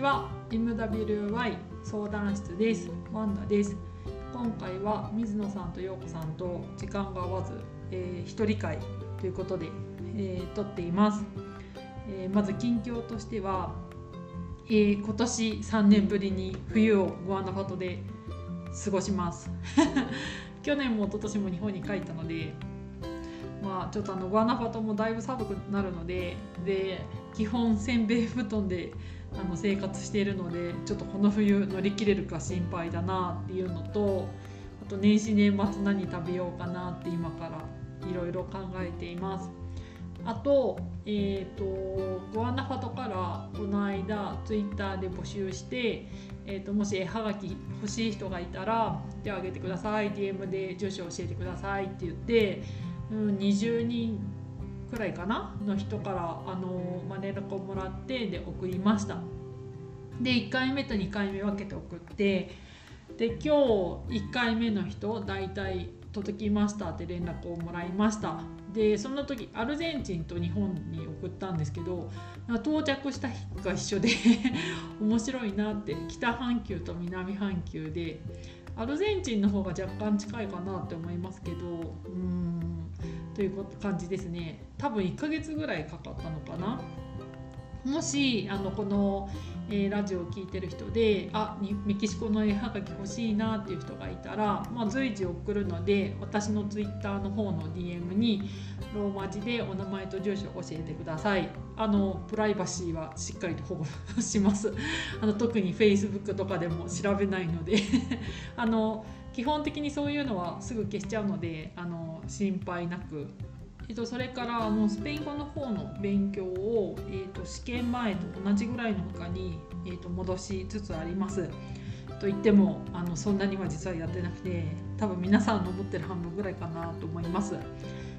ちは MWY 相談室です。ワンダです。今回は水野さんと陽子さんと時間が合わず、えー、一人会ということで、えー、撮っています、えー、まず近況としては、えー、今年3年ぶりに冬をグアナファトで過ごします。去年も一昨年も日本に帰ったのでまあちょっとあのグアナファトもだいぶ寒くなるのでで基本せんべい布団であの生活しているのでちょっとこの冬乗り切れるか心配だなっていうのとあと年始年末何食べようかなって今からいろいろ考えています。あと,、えーと、ゴアナファトからこの間ツイッターで募集して、えーと、もし絵はがき欲しい人がいたら手を挙げてください DM で住所教えてくださいって言って、うん、20人くらいかなの人からあの、連絡をもらってで送りました。で1回目と2回目分けて送ってで今日1回目の人大体届きましたって連絡をもらいました。でその時アルゼンチンと日本に送ったんですけど到着した日が一緒で面白いなって北半球と南半球でアルゼンチンの方が若干近いかなって思いますけど。うん。という感じですね。多分1ヶ月ぐらいかかったのかな。もしあのこの、えー、ラジオを聴いてる人であメキシコの絵はがき欲しいなっていう人がいたら、まあ、随時送るので私のツイッターの方の DM にローマ字でお名前と住所を教えてください。あのプライバシーはしっかりと保護します。あの特に Facebook とかでも調べないので。あの基本的にそういうのはすぐ消しちゃうのであの心配なく、えっと、それからあのスペイン語の方の勉強を、えっと、試験前と同じぐらいの他に、えっと、戻しつつあります。と言ってもあのそんなには実はやってなくて多分皆さんの思ってる半分ぐらいかなと思います。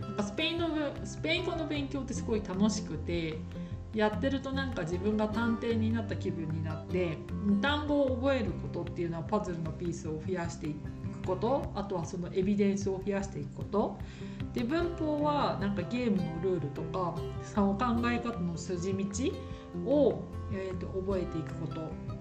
なんかスペインのスペイン語の勉強ってすごい楽しくてやってるとなんか自分が探偵になった気分になって単語を覚えることっていうのはパズルのピースを増やしていってことあとはそのエビデンスを増やしていくことで文法はなんかゲームのルールとかその考え方の筋道を、えーと、覚えていくこと。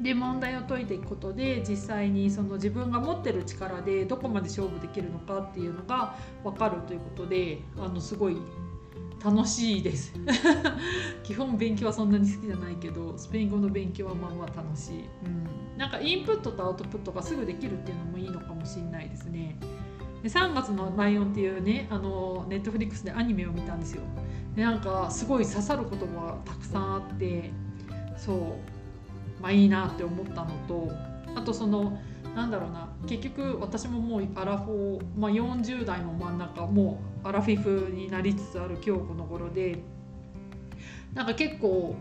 で問題を解いていくことで実際にその自分が持ってる力でどこまで勝負できるのかっていうのが分かるということであのすごい楽しいです。基本勉強はそんなに好きじゃないけどスペイン語の勉強はまあまあ楽しい、うん、なんかインプットとアウトプットがすぐできるっていうのもいいのかもしれないですね。で3月の「ライオン」っていうねあのネットフリックスでアニメを見たんですよ。でなんかすごい刺さる言葉がたくさんあってそうまあいいなって思ったのとあとそのなんだろうな結局私ももうアラフォー、まあ、40代の真ん中もうアラフィフになりつつある今日この頃でなんか結構、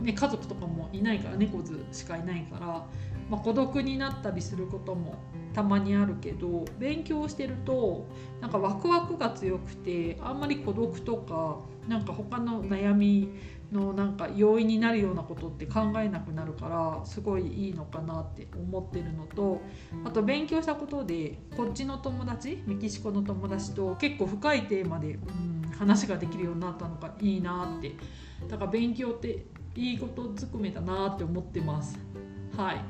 ね、家族とかもいないから猫図しかいないから、まあ、孤独になったりすることもたまにあるけど勉強してるとなんかワクワクが強くてあんまり孤独とかなんか他の悩みのなんか容易になるようなことって考えなくなるからすごいいいのかなって思ってるのとあと勉強したことでこっちの友達メキシコの友達と結構深いテーマで、うん、話ができるようになったのがいいなってだから勉強っていいことずくめだなって思ってます。はい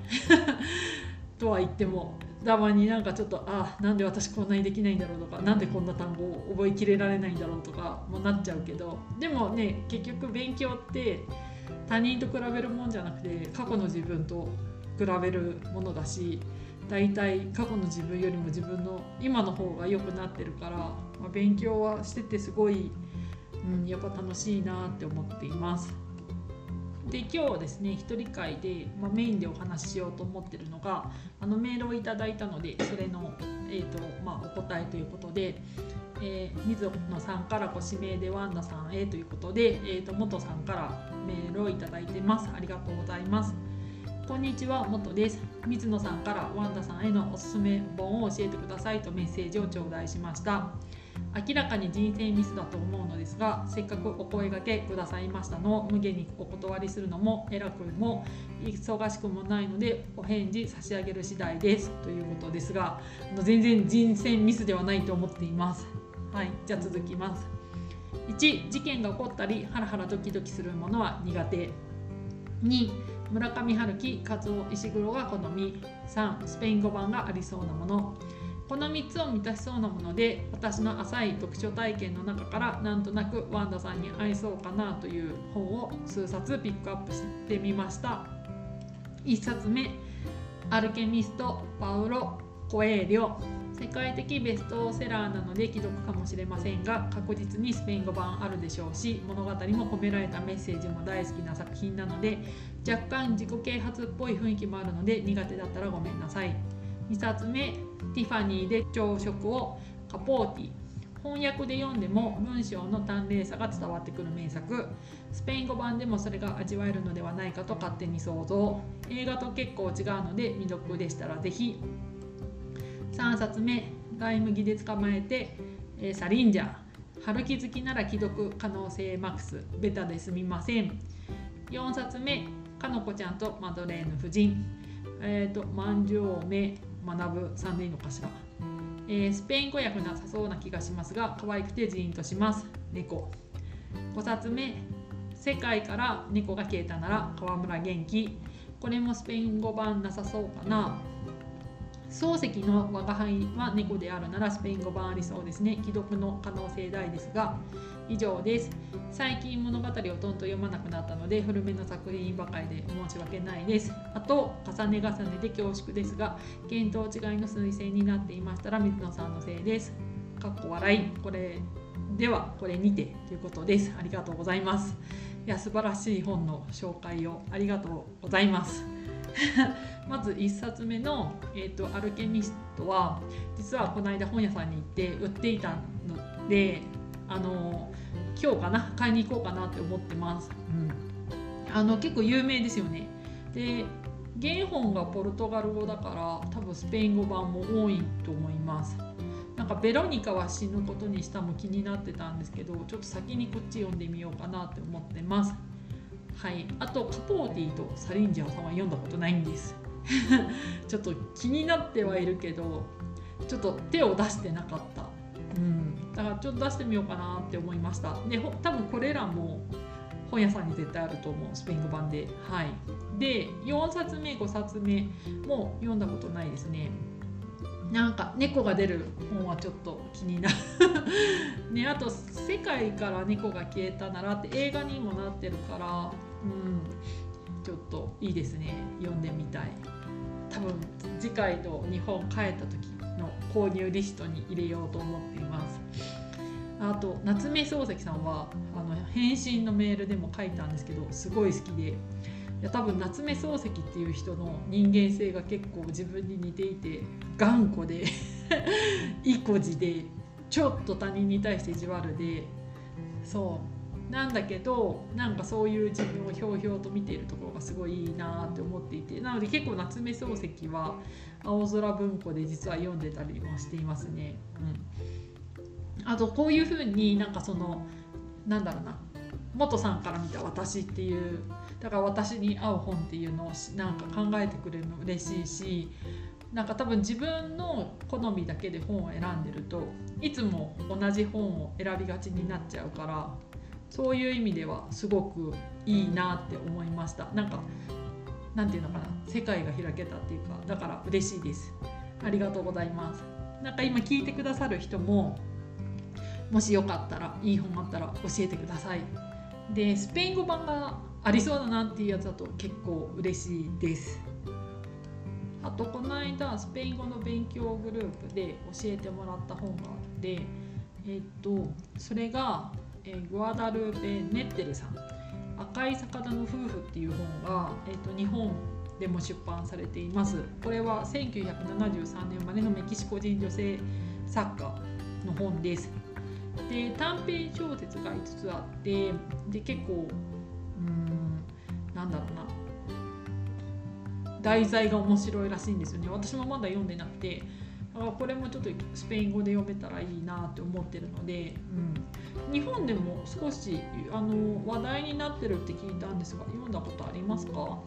とは言ってもたまになんかちょっとあなんで私こんなにできないんだろうとか何でこんな単語を覚えきれられないんだろうとかもなっちゃうけどでもね結局勉強って他人と比べるもんじゃなくて過去の自分と比べるものだし大体過去の自分よりも自分の今の方が良くなってるから、まあ、勉強はしててすごい、うん、やっぱ楽しいなって思っています。で今日ですね一人会で、まあ、メインでお話ししようと思ってるのがあのメールをいただいたのでそれの、えーとまあ、お答えということで、えー、水野さんからご指名でワンダさんへということで、えーと、元さんからメールをいただいてます。ありがとうございます。こんにちは元です。水野さんからワンダさんへのおすすめ本を教えてくださいとメッセージを頂戴しました。明らかに人生ミスだと思うのですがせっかくお声がけくださいましたのを無限にお断りするのも偉くも忙しくもないのでお返事差し上げる次第です。ということですが全然人生ミスではないと思っています。はいじゃあ続きます。1事件が起こったりハラハラドキドキするものは苦手。2村上春樹和夫石黒が好み。3スペイン語版がありそうなもの。この3つを満たしそうなもので私の浅い読書体験の中からなんとなくワンダさんに合いそうかなという本を数冊ピックアップしてみました。1冊目「アルケミストパウロ・コエーリョ」世界的ベストセラーなので既読かもしれませんが確実にスペイン語版あるでしょうし物語も込められたメッセージも大好きな作品なので若干自己啓発っぽい雰囲気もあるので苦手だったらごめんなさい。2冊目ティファニーで朝食をカポーティ。翻訳で読んでも文章の端麗さが伝わってくる名作。スペイン語版でもそれが味わえるのではないかと勝手に想像。映画と結構違うので未読でしたら是非3冊目外麦で捕まえて、えー、サリンジャー。春気づきなら既読可能性マックス。ベタですみません。4冊目かのこちゃんとマドレーヌ夫人。えっ、ー、と万丈目。学ぶさんでいいのかしら、えー、スペイン語訳なさそうな気がしますが可愛くてジーンとします。猫。5冊目。世界から猫が消えたなら川村元気。これもスペイン語版なさそうかな。漱石の我が輩は猫であるならスペイン語版ありそうですね。既読の可能性大ですが以上です。最近物語をとんと読まなくなったので古めの作品ばかりで申し訳ないです。あと重ね重ねで恐縮ですが見当違いの推薦になっていましたら水野さんのせいです。かっこ笑い。これではこれにてということです。ありがとうございます。いや素晴らしい本の紹介をありがとうございます。まず1冊目の、えーと「アルケミスト」は実はこの間本屋さんに行って売っていたのであの今日かな買いに行こうかなって思ってます。うん、あの結構有名ですよね。で原本がポルトガル語だから多分スペイン語版も多いと思います。なんかベロニカは死ぬことにしたも気になってたんですけどちょっと先にこっち読んでみようかなって思ってます。はい、あとカポーティとサリンジャーさんは読んだことないんです ちょっと気になってはいるけどちょっと手を出してなかった、うん、だからちょっと出してみようかなって思いました。で多分これらも本屋さんに絶対あると思う。スペイン語版で。はい。で4冊目5冊目も読んだことないですね。なんか猫が出る本はちょっと気になる。ねあと「世界から猫が消えたなら」って映画にもなってるからうん。ちょっといいですね。読んでみたい。多分次回と日本帰った時の購入リストに入れようと思っています。あと夏目漱石さんはあの返信のメールでも書いたんですけどすごい好きで。いや多分夏目漱石っていう人の人間性が結構自分に似ていて頑固で 意固地でちょっと他人に対して意地悪でそう。なんだけどなんかそういう自分をひょうひょうと見ているところがすごいいいなって思っていてなので結構夏目漱石は青空文庫で実は読んでたりもしていますね。うん、あとこういうふうになんかそのなんだろうな元さんから見た私っていうだから私に合う本っていうのをなんか考えてくれるの嬉しいしなんか多分自分の好みだけで本を選んでるといつも同じ本を選びがちになっちゃうからそういう意味ではすごくいいなって思いました。なんかなんていうのかな。世界が開けたっていうかだから嬉しいです。ありがとうございます。なんか今聞いてくださる人ももしよかったらいい本あったら教えてください。でスペイン語版がありそうだなっていうやつだと結構嬉しいです。あとこの間スペイン語の勉強グループで教えてもらった本があってえっ、とそれが、えー、グアダルーペ・ネッテルさん「赤い魚の夫婦」っていう本が、えーと、日本でも出版されています。これは1973年生まれのメキシコ人女性作家の本です。で短編小説が5つあってで結構うんなんだろうな。題材が面白いらしいんですよね。私もまだ読んでなくてだからこれもちょっとスペイン語で読めたらいいなって思ってるので、うん、日本でも少しあの話題になってるって聞いたんですが読んだことありますか？そ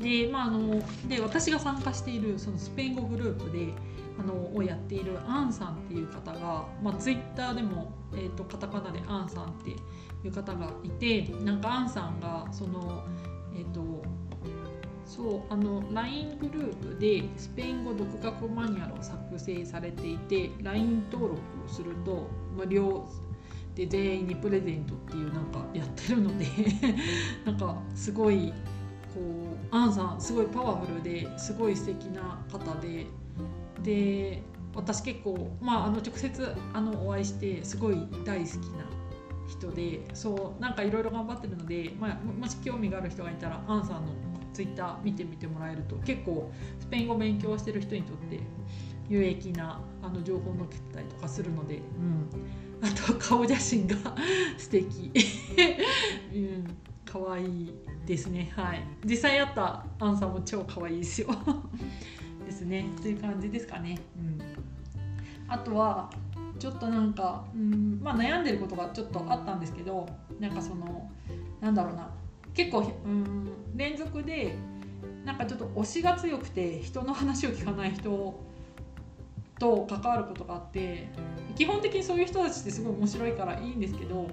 う。で,、まあ、あので私が参加しているそのスペイン語グループであのをやっているアンさんっていう方が、まあ、ツイッターでも、えーと、カタカナでアンさんっていう方がいてなんかアンさんがそのえっ、ー、とそうあの LINE グループでスペイン語独学マニュアルを作成されていて LINE 登録をすると無料で全員にプレゼントっていうなんかやってるので なんかすごいこうアンさんすごいパワフルですごい素敵な方でで私結構、まあ、あの直接あのお会いしてすごい大好きな人でそうなんかいろいろ頑張ってるので、まあ、もし興味がある人がいたらアンさんのツイッター見てみてもらえると結構スペイン語勉強してる人にとって有益なあの情報を載せたりとかするので、うん、あと顔写真が 素敵。うん。可愛いですね。はい。実際会ったアンさんも超可愛いですよ。ですね。という感じですかね。うん。あとはちょっとなんか、うん。まあ、悩んでることがちょっとあったんですけどなんかそのなんだろうな結構、うん、連続でなんかちょっと推しが強くて人の話を聞かない人と関わることがあって基本的にそういう人たちってすごい面白いからいいんですけど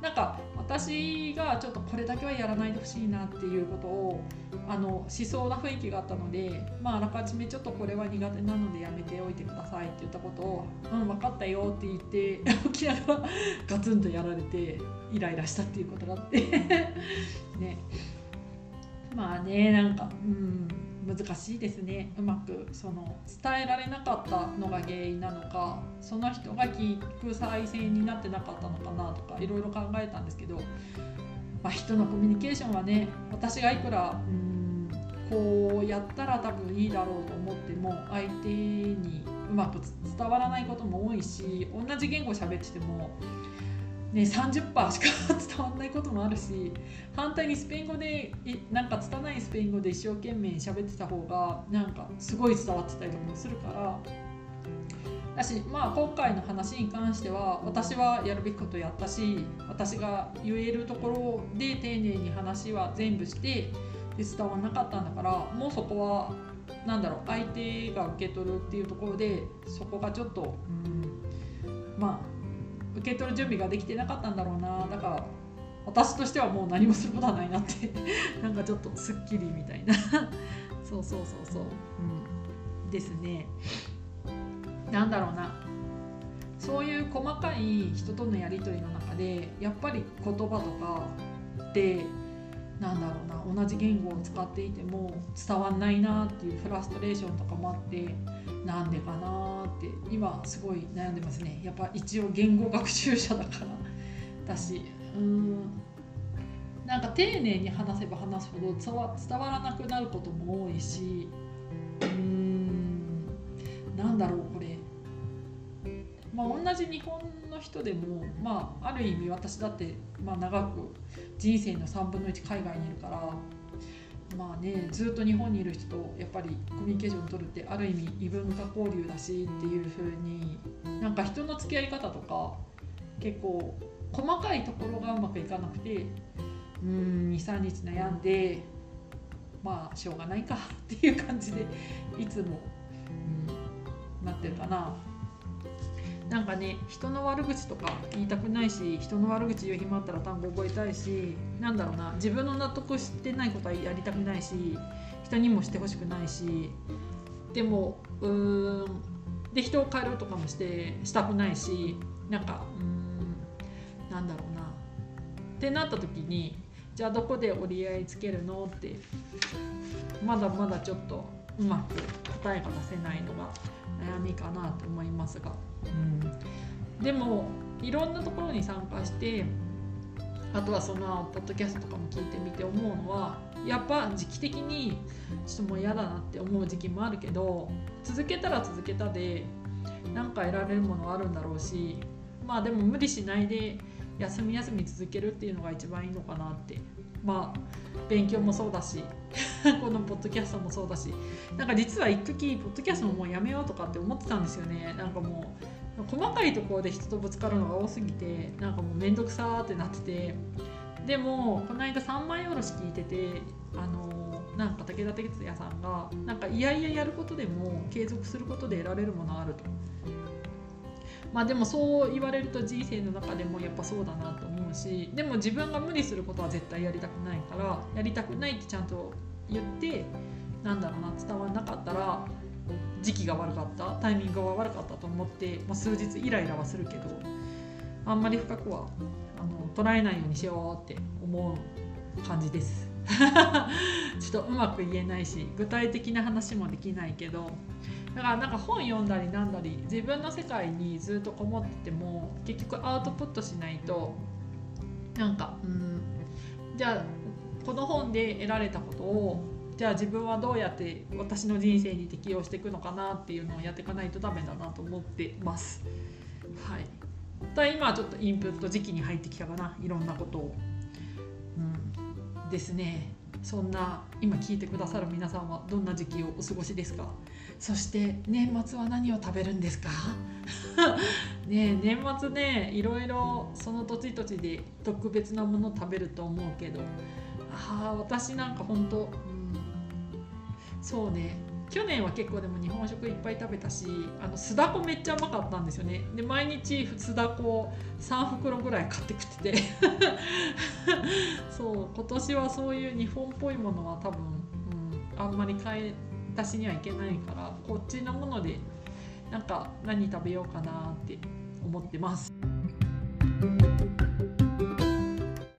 なんか私がちょっとこれだけはやらないでほしいなっていうことをあのしそうな雰囲気があったので、まあ、あらかじめちょっとこれは苦手なのでやめておいてくださいって言ったことを「うん分かったよ」って言って起きながらガツンとやられてイライラしたっていうことがあって。ね。まあねなんかうん。難しいですね。うまくその伝えられなかったのが原因なのかその人が聞く再生になってなかったのかなとかいろいろ考えたんですけど、まあ、人のコミュニケーションはね私がいくらうんこうやったら多分いいだろうと思っても相手にうまく伝わらないことも多いし同じ言語喋っててもね、30%しか伝わらないこともあるし反対にスペイン語でなんか拙いスペイン語で一生懸命喋ってた方がなんかすごい伝わってたりとかもするから。だし、まあ、今回の話に関しては私はやるべきことやったし私が言えるところで丁寧に話は全部してで伝わらなかったんだからもうそこはなんだろう相手が受け取るっていうところでそこがちょっと、うん、まあ受け取る準備ができてなかったんだろうな。だから私としてはもう何もすることはないなって。なんかちょっとすっきりみたいな。そうそうそうそう、うん、ですね。なんだろうな。そういう細かい人とのやり取りの中でやっぱり言葉とかってなんだろうな。同じ言語を使っていても伝わんないなっていうフラストレーションとかもあってなんでかなって今すごい悩んでますね。やっぱ一応言語学習者だからだし。うん。なんか丁寧に話せば話すほど伝わ伝わらなくなることも多いし。うん。なんだろうこれ。まあ同じ日本の人でもまあある意味私だって、まあ、長く人生の3分の1海外にいるからまあねずっと日本にいる人とやっぱりコミュニケーションを取るってある意味異文化交流だしっていう風になんか人の付き合い方とか結構細かいところがうまくいかなくてうん23日悩んでまあしょうがないかっていう感じでいつも、うん、なってるかな。なんかね人の悪口とか言いたくないし人の悪口言う暇あったら単語覚えたいしなんだろうな自分の納得してないことはやりたくないし人にもしてほしくないしでもうーんで人を変えるとかもしてしたくないしなんかうんなんだろうな。ってなった時にじゃあどこで折り合いつけるの？ってまだまだちょっとうまく答えが出せないのが悩みかなと思いますが。うん、でもいろんなところに参加してあとはそのポッドキャストとかも聞いてみて思うのはやっぱ時期的にちょっともう嫌だなって思う時期もあるけど続けたら続けたで何か得られるものはあるんだろうしまあでも無理しないで休み休み続けるっていうのが一番いいのかなって。まあ勉強もそうだし。このポッドキャストもそうだしなんか実は一時ポッドキャストももうやめようとかって思ってたんですよねなんかもう細かいところで人とぶつかるのが多すぎてなんかもう面倒くさーってなっててでもこの間3枚おろし聞いててあのなんか武田鉄矢さんがなんかいやいややることでも継続することで得られるものあると。まあでもそう言われると人生の中でもやっぱそうだなと思うしでも自分が無理することは絶対やりたくないからやりたくないってちゃんと言ってなんだろうな伝わらなかったら時期が悪かったタイミングが悪かったと思って、まあ、数日イライラはするけどあんまり深くはあの捉えないようにしようって思う感じです。ちょっとうまく言えないし具体的な話もできないけどだからなんか本読んだりなんだり自分の世界にずっとこもってても結局アウトプットしないとなんかうんじゃあこの本で得られたことをじゃあ自分はどうやって私の人生に適応していくのかなっていうのをやっていかないとダメだなと思ってます。はい、だ今ちょっとインプット時期に入ってきたかないろんなことを。うん、ですね。そんな今聞いてくださる皆さんはどんな時期をお過ごしですか？そして年末は何を食べるんですか？ね年末ねいろいろその土地土地で特別なもの食べると思うけどあ私なんか本当うん。そうね。去年は結構でも日本食いっぱい食べたしあの酢だこめっちゃうまかったんですよね。で毎日酢だこ3袋ぐらい買って食ってて。そう今年はそういう日本っぽいものは多分、うん、あんまり買い出しにはいけないからこっちのものでなんか何食べようかなって思ってます。